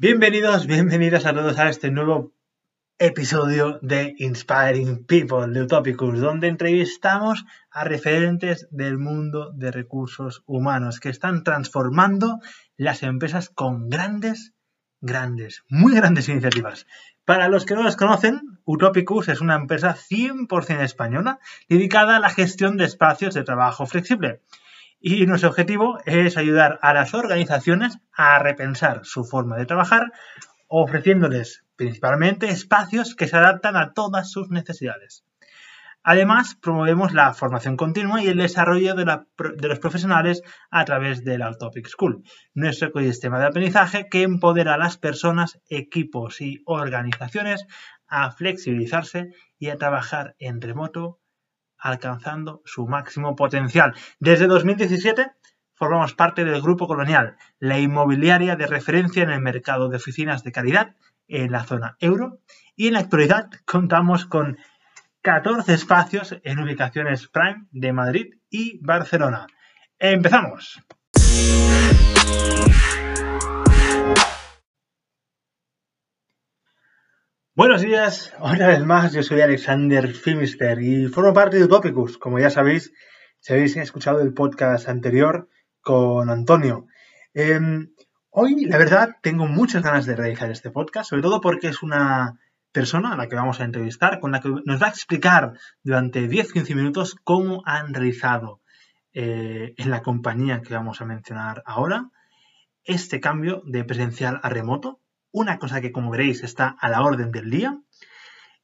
Bienvenidos, bienvenidas a todos a este nuevo episodio de Inspiring People de Utopicus, donde entrevistamos a referentes del mundo de recursos humanos que están transformando las empresas con grandes, grandes, muy grandes iniciativas. Para los que no las conocen, Utopicus es una empresa 100% española dedicada a la gestión de espacios de trabajo flexible. Y nuestro objetivo es ayudar a las organizaciones a repensar su forma de trabajar, ofreciéndoles principalmente espacios que se adaptan a todas sus necesidades. Además, promovemos la formación continua y el desarrollo de, los profesionales a través de la Topic School, nuestro ecosistema de aprendizaje que empodera a las personas, equipos y organizaciones a flexibilizarse y a trabajar en remoto, alcanzando su máximo potencial. Desde 2017 formamos parte del Grupo Colonial, la inmobiliaria de referencia en el mercado de oficinas de calidad en la zona euro, y en la actualidad contamos con 14 espacios en ubicaciones prime de Madrid y Barcelona. ¡Empezamos! Buenos días, una vez más, yo soy Alexander Fimister y formo parte de Utopicus. Como ya sabéis, si habéis escuchado el podcast anterior con Antonio. Em, hoy, la verdad, tengo muchas ganas de realizar este podcast, sobre todo porque es una persona a la que vamos a entrevistar, con la que nos va a explicar durante 10-15 minutos cómo han realizado eh, en la compañía que vamos a mencionar ahora este cambio de presencial a remoto, una cosa que como veréis está a la orden del día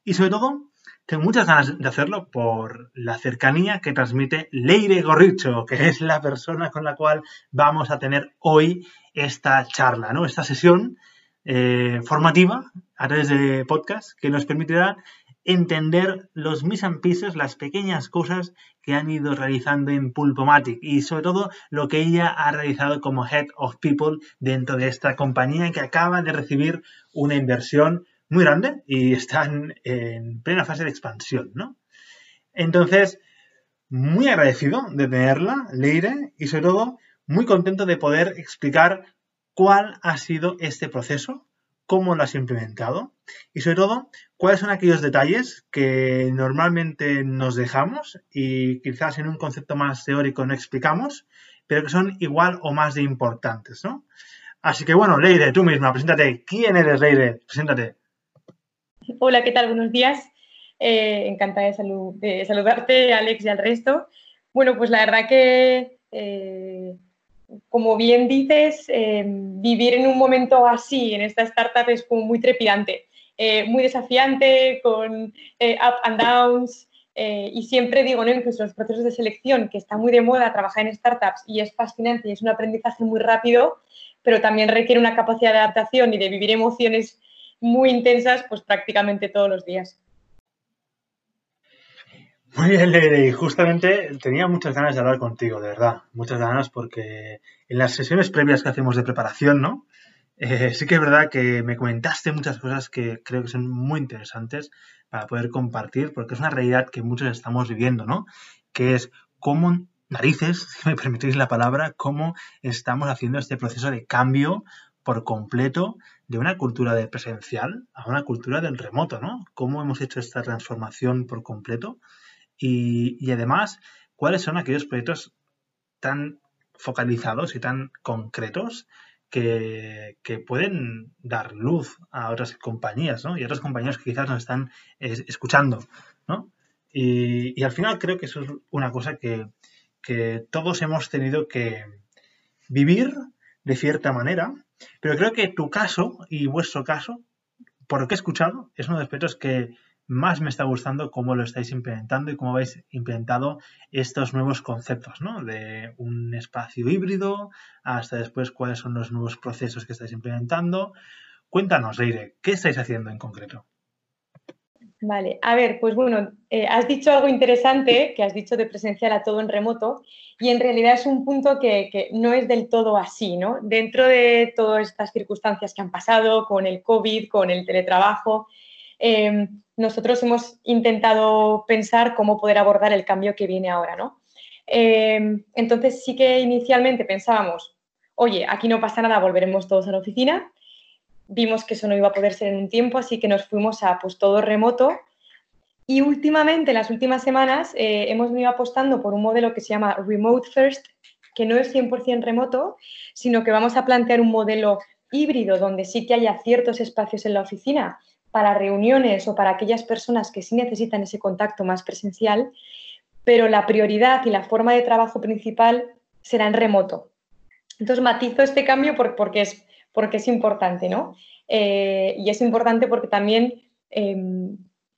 y sobre todo tengo muchas ganas de hacerlo por la cercanía que transmite Leire Gorricho, que es la persona con la cual vamos a tener hoy esta charla, ¿no? Esta sesión eh, formativa a través de podcast que nos permitirá entender los mis and pieces, las pequeñas cosas que han ido realizando en Pulpomatic y sobre todo lo que ella ha realizado como Head of People dentro de esta compañía que acaba de recibir una inversión muy grande y están en plena fase de expansión, ¿no? Entonces, muy agradecido de tenerla, Leire, y sobre todo muy contento de poder explicar cuál ha sido este proceso, cómo lo has implementado y sobre todo cuáles son aquellos detalles que normalmente nos dejamos y quizás en un concepto más teórico no explicamos, pero que son igual o más de importantes, ¿no? Así que bueno, Leire, tú misma, preséntate. ¿Quién eres, Leire? Preséntate. Hola, ¿qué tal? Buenos días. Eh, encantada de, saludarte, Alex, y al resto. Bueno, pues la verdad que eh, como bien dices, eh, vivir en un momento así, en esta startup, es como muy trepidante, eh, muy desafiante, con eh, up and downs. y siempre digo, ¿no? incluso los procesos de selección, que está muy de moda trabajar en startups y es fascinante y es un aprendizaje muy rápido, pero también requiere una capacidad de adaptación y de vivir emociones muy intensas, pues prácticamente todos los días. Muy bien, Leire. Y justamente tenía muchas ganas de hablar contigo, de verdad. Muchas ganas porque en las sesiones previas que hacemos de preparación, ¿no? Eh, sí que es verdad que me comentaste muchas cosas que creo que son muy interesantes para poder compartir, porque es una realidad que muchos estamos viviendo, ¿no? Que es cómo narices, si me permitís la palabra, cómo estamos haciendo este proceso de cambio por completo de una cultura de presencial a una cultura del remoto, ¿no? Cómo hemos hecho esta transformación por completo y, además, ¿cuáles son aquellos proyectos tan focalizados y tan concretos que, pueden dar luz a otras compañías, ¿no? Y a otras compañías que quizás nos están escuchando, ¿no? Y, al final creo que eso es una cosa que, que todos hemos tenido que vivir de cierta manera, pero creo que tu caso y vuestro caso, por lo que he escuchado, es uno de los proyectos que, más me está gustando cómo lo estáis implementando y cómo habéis implementado estos nuevos conceptos, ¿no? De un espacio híbrido hasta después cuáles son los nuevos procesos que estáis implementando. Cuéntanos, Leire, ¿qué estáis haciendo en concreto? Vale, a ver, pues bueno, eh, has dicho algo interesante, que has dicho de presencial a todo en remoto, y en realidad es un punto que, no es del todo así, ¿no? Dentro de todas estas circunstancias que han pasado con el COVID, con el teletrabajo, eh, nosotros hemos intentado pensar cómo poder abordar el cambio que viene ahora, ¿no? Eh, entonces sí que inicialmente pensábamos, oye, aquí no pasa nada, volveremos todos a la oficina, vimos que eso no iba a poder ser en un tiempo, así que nos fuimos a pues todo remoto. Y últimamente, en las últimas semanas, eh, hemos venido apostando por un modelo que se llama Remote First, que no es 100% remoto, sino que vamos a plantear un modelo híbrido donde sí que haya ciertos espacios en la oficina para reuniones o para aquellas personas que sí necesitan ese contacto más presencial, pero la prioridad y la forma de trabajo principal será en remoto. Entonces matizo este cambio porque es, porque es importante, ¿no? Eh, y es importante porque también em,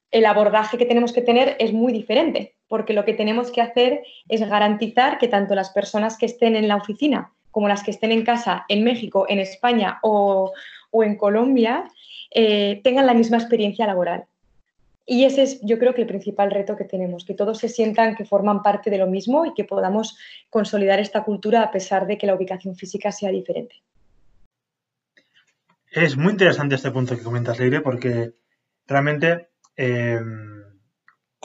el abordaje que tenemos que tener es muy diferente, porque lo que tenemos que hacer es garantizar que tanto las personas que estén en la oficina como las que estén en casa en México, en España o, en Colombia, eh, tengan la misma experiencia laboral. Y ese es, yo creo que el principal reto que tenemos, que todos se sientan que forman parte de lo mismo y que podamos consolidar esta cultura a pesar de que la ubicación física sea diferente. Es muy interesante este punto que comentas, Leire, porque realmente em,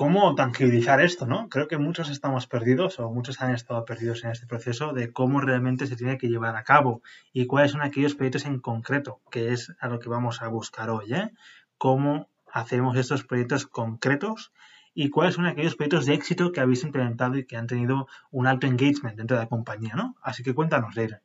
cómo tangibilizar esto, ¿no? Creo que muchos estamos perdidos o muchos han estado perdidos en este proceso de cómo realmente se tiene que llevar a cabo y cuáles son aquellos proyectos en concreto, que es a lo que vamos a buscar hoy, ¿eh? Cómo hacemos estos proyectos concretos y cuáles son aquellos proyectos de éxito que habéis implementado y que han tenido un alto engagement dentro de la compañía, ¿no? Así que cuéntanos, Leire.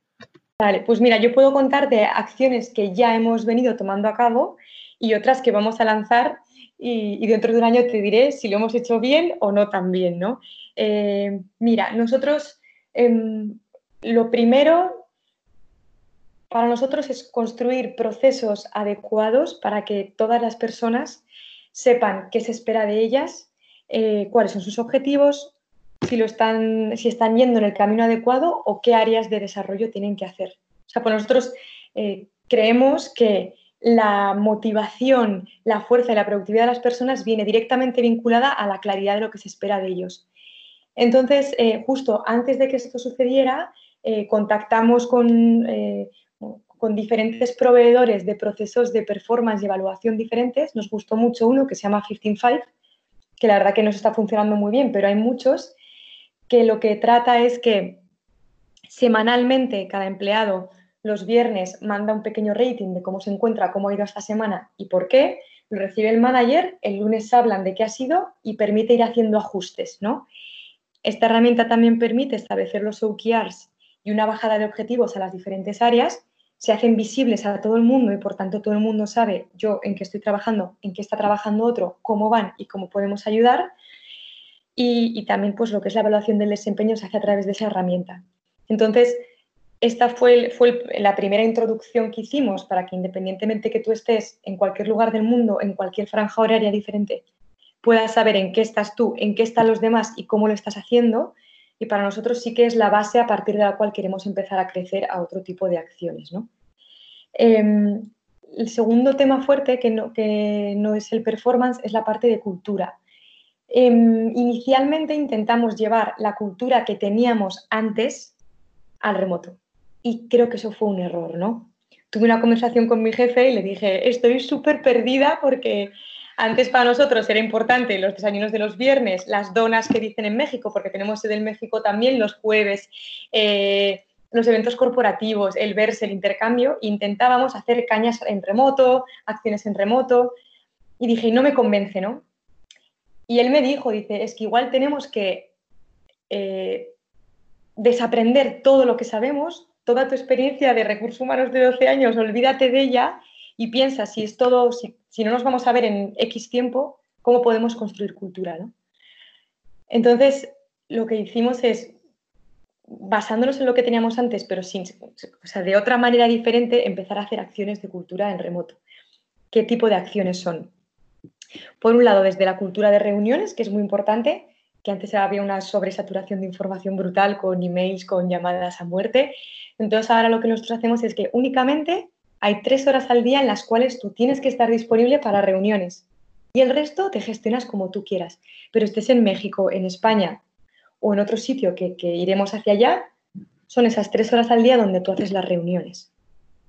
Vale, pues mira, yo puedo contarte acciones que ya hemos venido tomando a cabo y otras que vamos a lanzar y, dentro de un año te diré si lo hemos hecho bien o no tan bien, ¿no? Eh, mira, nosotros em, lo primero para nosotros es construir procesos adecuados para que todas las personas sepan qué se espera de ellas, eh, cuáles son sus objetivos, si, lo están, si están yendo en el camino adecuado o qué áreas de desarrollo tienen que hacer. O sea, pues nosotros eh, creemos que la motivación, la fuerza y la productividad de las personas viene directamente vinculada a la claridad de lo que se espera de ellos. Entonces, eh, justo antes de que esto sucediera, eh, contactamos con, eh, con, diferentes proveedores de procesos de performance y evaluación diferentes. Nos gustó mucho uno que se llama 155, que la verdad que nos está funcionando muy bien, pero hay muchos que lo que trata es que semanalmente cada empleado los viernes manda un pequeño rating de cómo se encuentra, cómo ha ido esta semana y por qué, lo recibe el manager, el lunes hablan de qué ha sido y permite ir haciendo ajustes, ¿no? Esta herramienta también permite establecer los OKRs y una bajada de objetivos a las diferentes áreas, se hacen visibles a todo el mundo y por tanto todo el mundo sabe yo en qué estoy trabajando, en qué está trabajando otro, cómo van y cómo podemos ayudar. Y, también pues lo que es la evaluación del desempeño se hace a través de esa herramienta. Entonces, esta fue, la primera introducción que hicimos para que independientemente que tú estés en cualquier lugar del mundo, en cualquier franja horaria diferente, puedas saber en qué estás tú, en qué están los demás y cómo lo estás haciendo. Y para nosotros sí que es la base a partir de la cual queremos empezar a crecer a otro tipo de acciones. Em, el segundo tema fuerte, que no, que no, es el performance, es la parte de cultura. Em, inicialmente intentamos llevar la cultura que teníamos antes al remoto y creo que eso fue un error, ¿no? Tuve una conversación con mi jefe y le dije, estoy súper perdida porque antes para nosotros era importante los desayunos de los viernes, las donas que dicen en México, porque tenemos sede en México también los jueves, eh, los eventos corporativos, el verse, el intercambio. Intentábamos hacer cañas en remoto, acciones en remoto. Y dije, no me convence, ¿no? Y él me dijo, dice, es que igual tenemos que eh, desaprender todo lo que sabemos toda tu experiencia de recursos humanos de 12 años, olvídate de ella y piensa si es todo, si, no nos vamos a ver en X tiempo, cómo podemos construir cultura. Entonces, lo que hicimos es, basándonos en lo que teníamos antes, pero sin, o sea, de otra manera diferente, empezar a hacer acciones de cultura en remoto. ¿Qué tipo de acciones son? Por un lado, desde la cultura de reuniones, que es muy importante, que antes había una sobresaturación de información brutal con emails, con llamadas a muerte, entonces ahora lo que nosotros hacemos es que únicamente hay tres horas al día en las cuales tú tienes que estar disponible para reuniones y el resto te gestionas como tú quieras. Pero estés en México, en España o en otro sitio que, iremos hacia allá, son esas tres horas al día donde tú haces las reuniones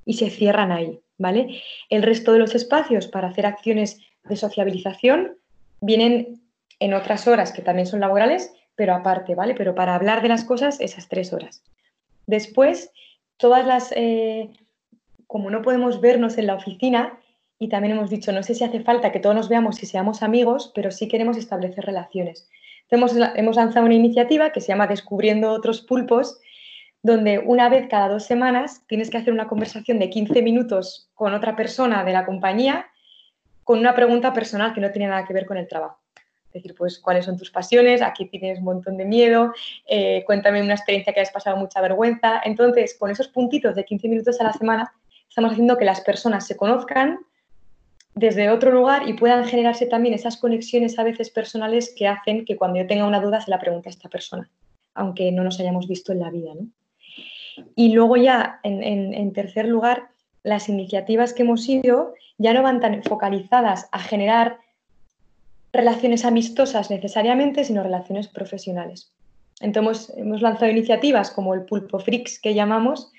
y se cierran ahí, ¿vale? El resto de los espacios para hacer acciones de sociabilización vienen en otras horas que también son laborales, pero aparte, ¿vale? Pero para hablar de las cosas, esas tres horas. Después, todas las, eh, como no podemos vernos en la oficina, y también hemos dicho, no sé si hace falta que todos nos veamos y seamos amigos, pero sí queremos establecer relaciones. Entonces, hemos lanzado una iniciativa que se llama Descubriendo otros pulpos, donde una vez cada dos semanas tienes que hacer una conversación de 15 minutos con otra persona de la compañía con una pregunta personal que no tiene nada que ver con el trabajo. Decir, pues, ¿cuáles son tus pasiones? Aquí tienes un montón de miedo, eh, cuéntame una experiencia que hayas pasado mucha vergüenza. Entonces, con esos puntitos de 15 minutos a la semana, estamos haciendo que las personas se conozcan desde otro lugar y puedan generarse también esas conexiones a veces personales que hacen que cuando yo tenga una duda se la pregunte a esta persona, aunque no nos hayamos visto en la vida. Y luego ya, en tercer lugar, las iniciativas que hemos ido ya no van tan focalizadas a generar relaciones amistosas necesariamente, sino relaciones profesionales. Entonces hemos lanzado iniciativas como el Pulpo Freaks que llamamos,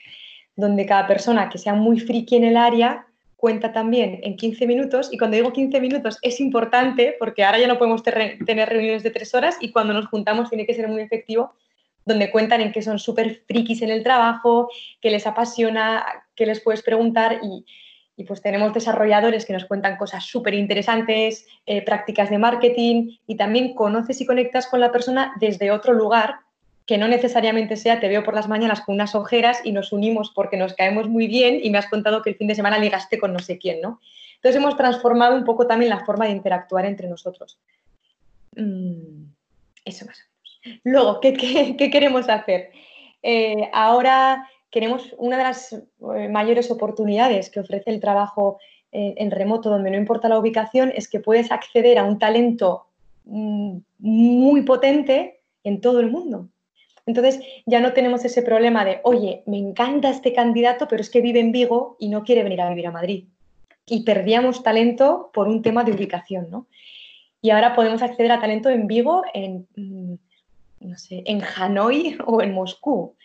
donde cada persona que sea muy friki en el área cuenta también en 15 minutos. Y cuando digo 15 minutos es importante porque ahora ya no podemos tener reuniones de tres horas y cuando nos juntamos tiene que ser muy efectivo, donde cuentan en que son súper frikis en el trabajo, que les apasiona, que les puedes preguntar y, y pues tenemos desarrolladores que nos cuentan cosas súper interesantes, eh, prácticas de marketing y también conoces y conectas con la persona desde otro lugar que no necesariamente sea te veo por las mañanas con unas ojeras y nos unimos porque nos caemos muy bien y me has contado que el fin de semana ligaste con no sé quién, ¿no? Entonces hemos transformado un poco también la forma de interactuar entre nosotros. Mm, eso más o menos. Luego, ¿qué, queremos hacer? Eh, ahora queremos una de las eh, mayores oportunidades que ofrece el trabajo eh, en remoto, donde no importa la ubicación, es que puedes acceder a un talento mm, muy potente en todo el mundo. Entonces ya no tenemos ese problema de, oye, me encanta este candidato, pero es que vive en Vigo y no quiere venir a vivir a Madrid. Y perdíamos talento por un tema de ubicación, ¿no? Y ahora podemos acceder a talento en Vigo, en, mm, no sé, en Hanoi o en Moscú.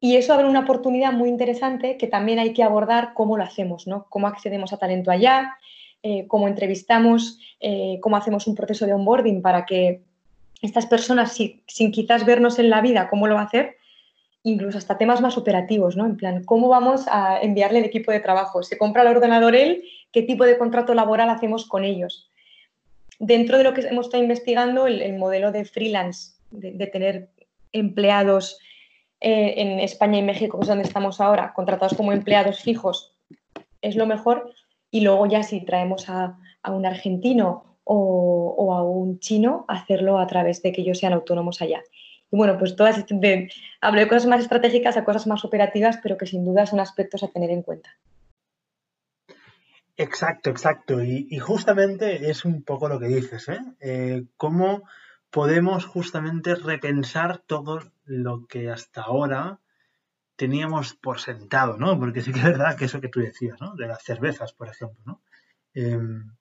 Y eso abre una oportunidad muy interesante que también hay que abordar cómo lo hacemos, ¿no? Cómo accedemos a talento allá, eh, cómo entrevistamos, eh, cómo hacemos un proceso de onboarding para que estas personas, sin quizás vernos en la vida, cómo lo va a hacer, incluso hasta temas más operativos, ¿no? En plan, ¿cómo vamos a enviarle el equipo de trabajo? ¿Se compra el ordenador él? ¿Qué tipo de contrato laboral hacemos con ellos? Dentro de lo que hemos estado investigando, el, modelo de freelance, de tener empleados eh, en España y México, que es donde estamos ahora, contratados como empleados fijos, es lo mejor. Y luego ya si traemos a, un argentino o, a un chino, hacerlo a través de que ellos sean autónomos allá. Y bueno, pues todas, de, hablo de cosas más estratégicas a cosas más operativas, pero que sin duda son aspectos a tener en cuenta. Exacto, exacto. Y, justamente es un poco lo que dices, ¿eh? eh cómo podemos justamente repensar todo lo que hasta ahora teníamos por sentado, ¿no? Porque sí que es verdad que eso que tú decías, ¿no? De las cervezas, por ejemplo, ¿no? Em,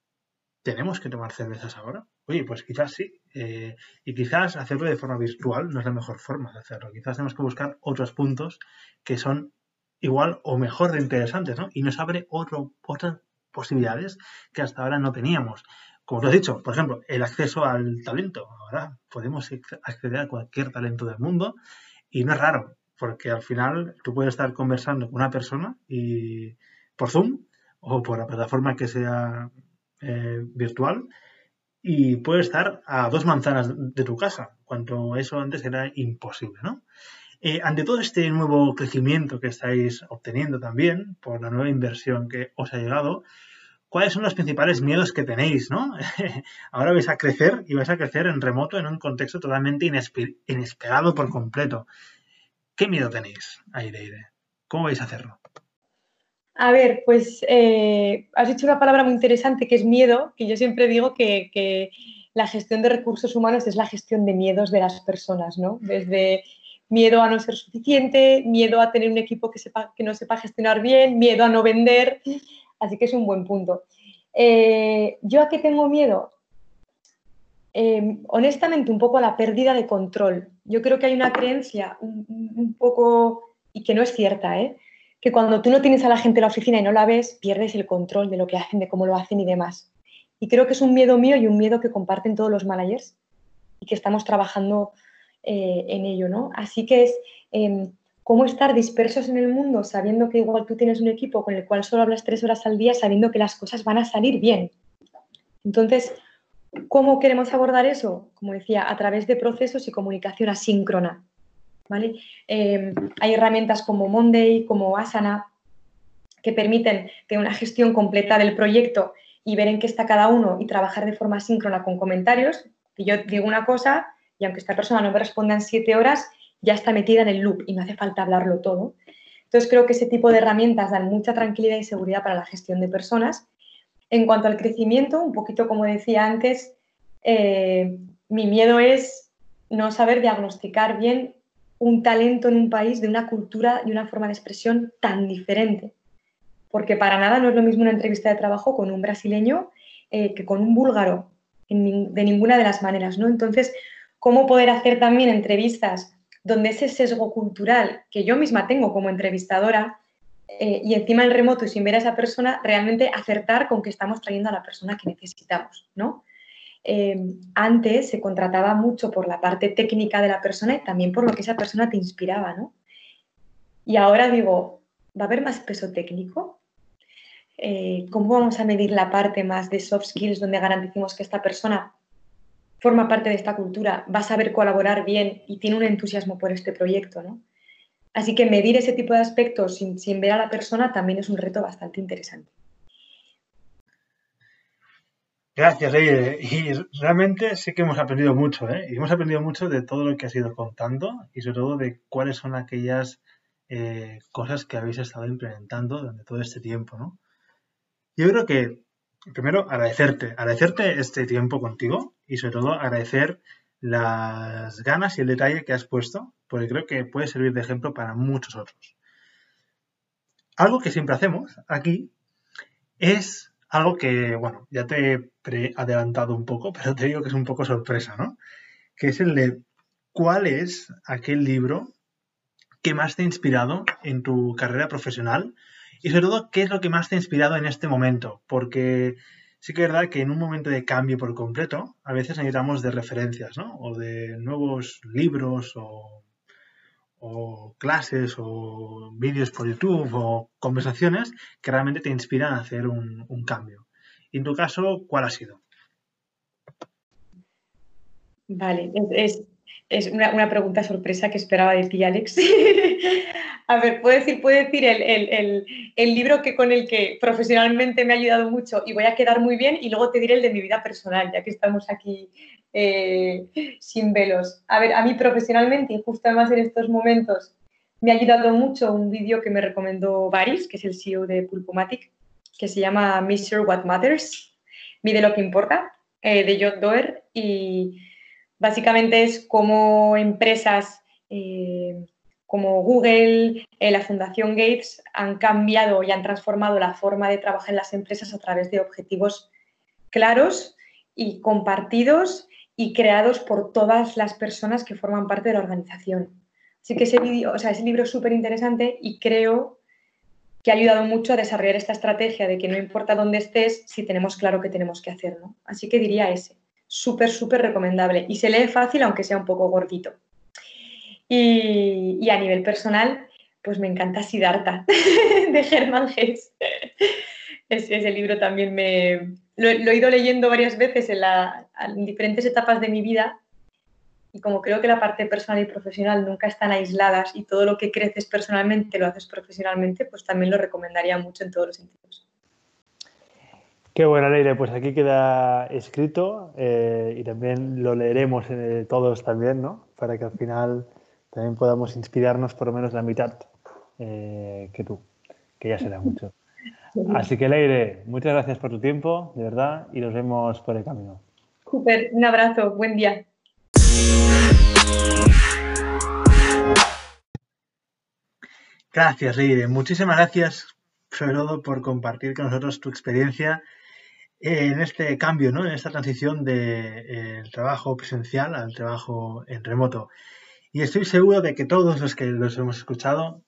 ¿Tenemos que tomar cervezas ahora? Oye, pues quizás sí. Eh, y quizás hacerlo de forma virtual no es la mejor forma de hacerlo. Quizás tenemos que buscar otros puntos que son igual o mejor de interesantes, ¿no? Y nos abre otro, otras posibilidades que hasta ahora no teníamos como te has dicho, por ejemplo, el acceso al talento. Ahora podemos acceder a cualquier talento del mundo y no es raro, porque al final tú puedes estar conversando con una persona y por Zoom o por la plataforma que sea eh, virtual y puede estar a dos manzanas de tu casa, cuando eso antes era imposible, ¿no? Eh, ante todo este nuevo crecimiento que estáis obteniendo también por la nueva inversión que os ha llegado, cuáles son los principales miedos que tenéis, ¿no? Ahora vais a crecer y vais a crecer en remoto en un contexto totalmente inesperado por completo. ¿Qué miedo tenéis, Aireide? ¿Cómo vais a hacerlo? A ver, pues eh, has dicho una palabra muy interesante que es miedo, que yo siempre digo que, la gestión de recursos humanos es la gestión de miedos de las personas, ¿no? Desde miedo a no ser suficiente, miedo a tener un equipo que no sepa gestionar bien, miedo a no vender, Así que es un buen punto. Eh, ¿Yo a qué tengo miedo? Eh, honestamente, un poco a la pérdida de control. Yo creo que hay una creencia un, poco, y que no es cierta, ¿eh? que cuando tú no tienes a la gente en la oficina y no la ves, pierdes el control de lo que hacen, de cómo lo hacen y demás. Y creo que es un miedo mío y un miedo que comparten todos los managers y que estamos trabajando en ello. ¿no? Así que es cómo estar dispersos en el mundo sabiendo que igual tú tienes un equipo con el cual solo hablas tres horas al día, sabiendo que las cosas van a salir bien. Entonces, ¿cómo queremos abordar eso? Como decía, a través de procesos y comunicación asíncrona. ¿vale? Em, hay herramientas como Monday, como Asana, que permiten tener una gestión completa del proyecto y ver en qué está cada uno y trabajar de forma síncrona con comentarios. Y yo digo una cosa y aunque esta persona no me responda en siete horas, ya está metida en el loop y no hace falta hablarlo todo. Entonces creo que ese tipo de herramientas dan mucha tranquilidad y seguridad para la gestión de personas. En cuanto al crecimiento, un poquito como decía antes, eh, mi miedo es no saber diagnosticar bien un talento en un país de una cultura y una forma de expresión tan diferente. Porque para nada no es lo mismo una entrevista de trabajo con un brasileño eh, que con un búlgaro, de ninguna de las maneras. ¿no? Entonces, ¿cómo poder hacer también entrevistas donde ese sesgo cultural que yo misma tengo como entrevistadora eh, y encima en remoto y sin ver a esa persona, realmente acertar con que estamos trayendo a la persona que necesitamos, ¿no? Em, antes se contrataba mucho por la parte técnica de la persona y también por lo que esa persona te inspiraba, ¿no? Y ahora digo, ¿va a haber más peso técnico? Eh, ¿Cómo vamos a medir la parte más de soft skills donde garanticemos que esta persona forma parte de esta cultura, va a saber colaborar bien y tiene un entusiasmo por este proyecto, ¿no? Así que medir ese tipo de aspectos sin, sin ver a la persona también es un reto bastante interesante. Gracias, Leire. Y realmente sí que hemos aprendido mucho, ¿eh? Y hemos aprendido mucho de todo lo que has ido contando y sobre todo de cuáles son aquellas eh, cosas que habéis estado implementando durante todo este tiempo, ¿no? Yo creo que primero agradecerte, agradecerte este tiempo contigo y sobre todo agradecer las ganas y el detalle que has puesto, porque creo que puede servir de ejemplo para muchos otros. Algo que siempre hacemos aquí es algo que, bueno, ya te he adelantado un poco, pero te digo que es un poco sorpresa, ¿no? Que es el de cuál es aquel libro que más te ha inspirado en tu carrera profesional y sobre todo, ¿qué es lo que más te ha inspirado en este momento? Porque sí que es verdad que en un momento de cambio por completo, a veces necesitamos de referencias, ¿no? O de nuevos libros o, clases o vídeos por YouTube o conversaciones que realmente te inspiran a hacer un, cambio. Y en tu caso, ¿cuál ha sido? Vale, es, una, una, pregunta sorpresa que esperaba de ti, Alex. A ver, puedo decir, puedo decir el, libro que con el que profesionalmente me ha ayudado mucho y voy a quedar muy bien y luego te diré el de mi vida personal, ya que estamos aquí eh, sin velos. A ver, a mí profesionalmente y justo además en estos momentos me ha ayudado mucho un vídeo que me recomendó Baris, que es el CEO de Pulpomatic, que se llama Measure What Matters, mide lo que importa, eh, de John Doerr y básicamente es como empresas... Eh, como Google, eh, la Fundación Gates han cambiado y han transformado la forma de trabajar en las empresas a través de objetivos claros y compartidos y creados por todas las personas que forman parte de la organización. Así que ese, o sea, ese libro es súper interesante y creo que ha ayudado mucho a desarrollar esta estrategia de que no importa dónde estés si tenemos claro qué tenemos que hacer. ¿no? Así que diría ese, súper, súper recomendable. Y se lee fácil aunque sea un poco gordito. Y, a nivel personal, pues me encanta Siddhartha de Germán Hesse. ese libro también me lo, he ido leyendo varias veces en, en, diferentes etapas de mi vida y como creo que la parte personal y profesional nunca están aisladas y todo lo que creces personalmente lo haces profesionalmente, pues también lo recomendaría mucho en todos los sentidos. Qué buena, Leire. Pues aquí queda escrito eh, y también lo leeremos eh, todos también, ¿no? Para que al final también podamos inspirarnos por lo menos la mitad eh, que tú, que ya será mucho. Así que Leire, muchas gracias por tu tiempo, de verdad, y nos vemos por el camino. Super, un abrazo, buen día. Gracias, Leire. Muchísimas gracias, sobre todo, por compartir con nosotros tu experiencia en este cambio, ¿no? en esta transición del de, trabajo presencial al trabajo en remoto. Y estoy seguro de que todos los que los hemos escuchado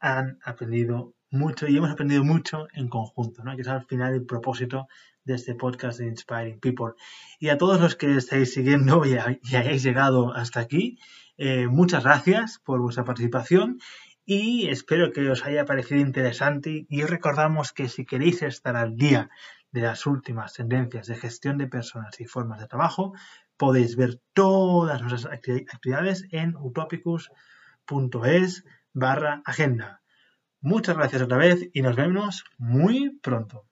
han aprendido mucho y hemos aprendido mucho en conjunto, ¿no? que es al final el propósito de este podcast de Inspiring People. Y a todos los que estáis siguiendo y, hayáis llegado hasta aquí, Eh, muchas gracias por vuestra participación y espero que os haya parecido interesante y os recordamos que si queréis estar al día de las últimas tendencias de gestión de personas y formas de trabajo, podéis ver todas nuestras actividades en utopicus.es barra agenda. Muchas gracias otra vez y nos vemos muy pronto.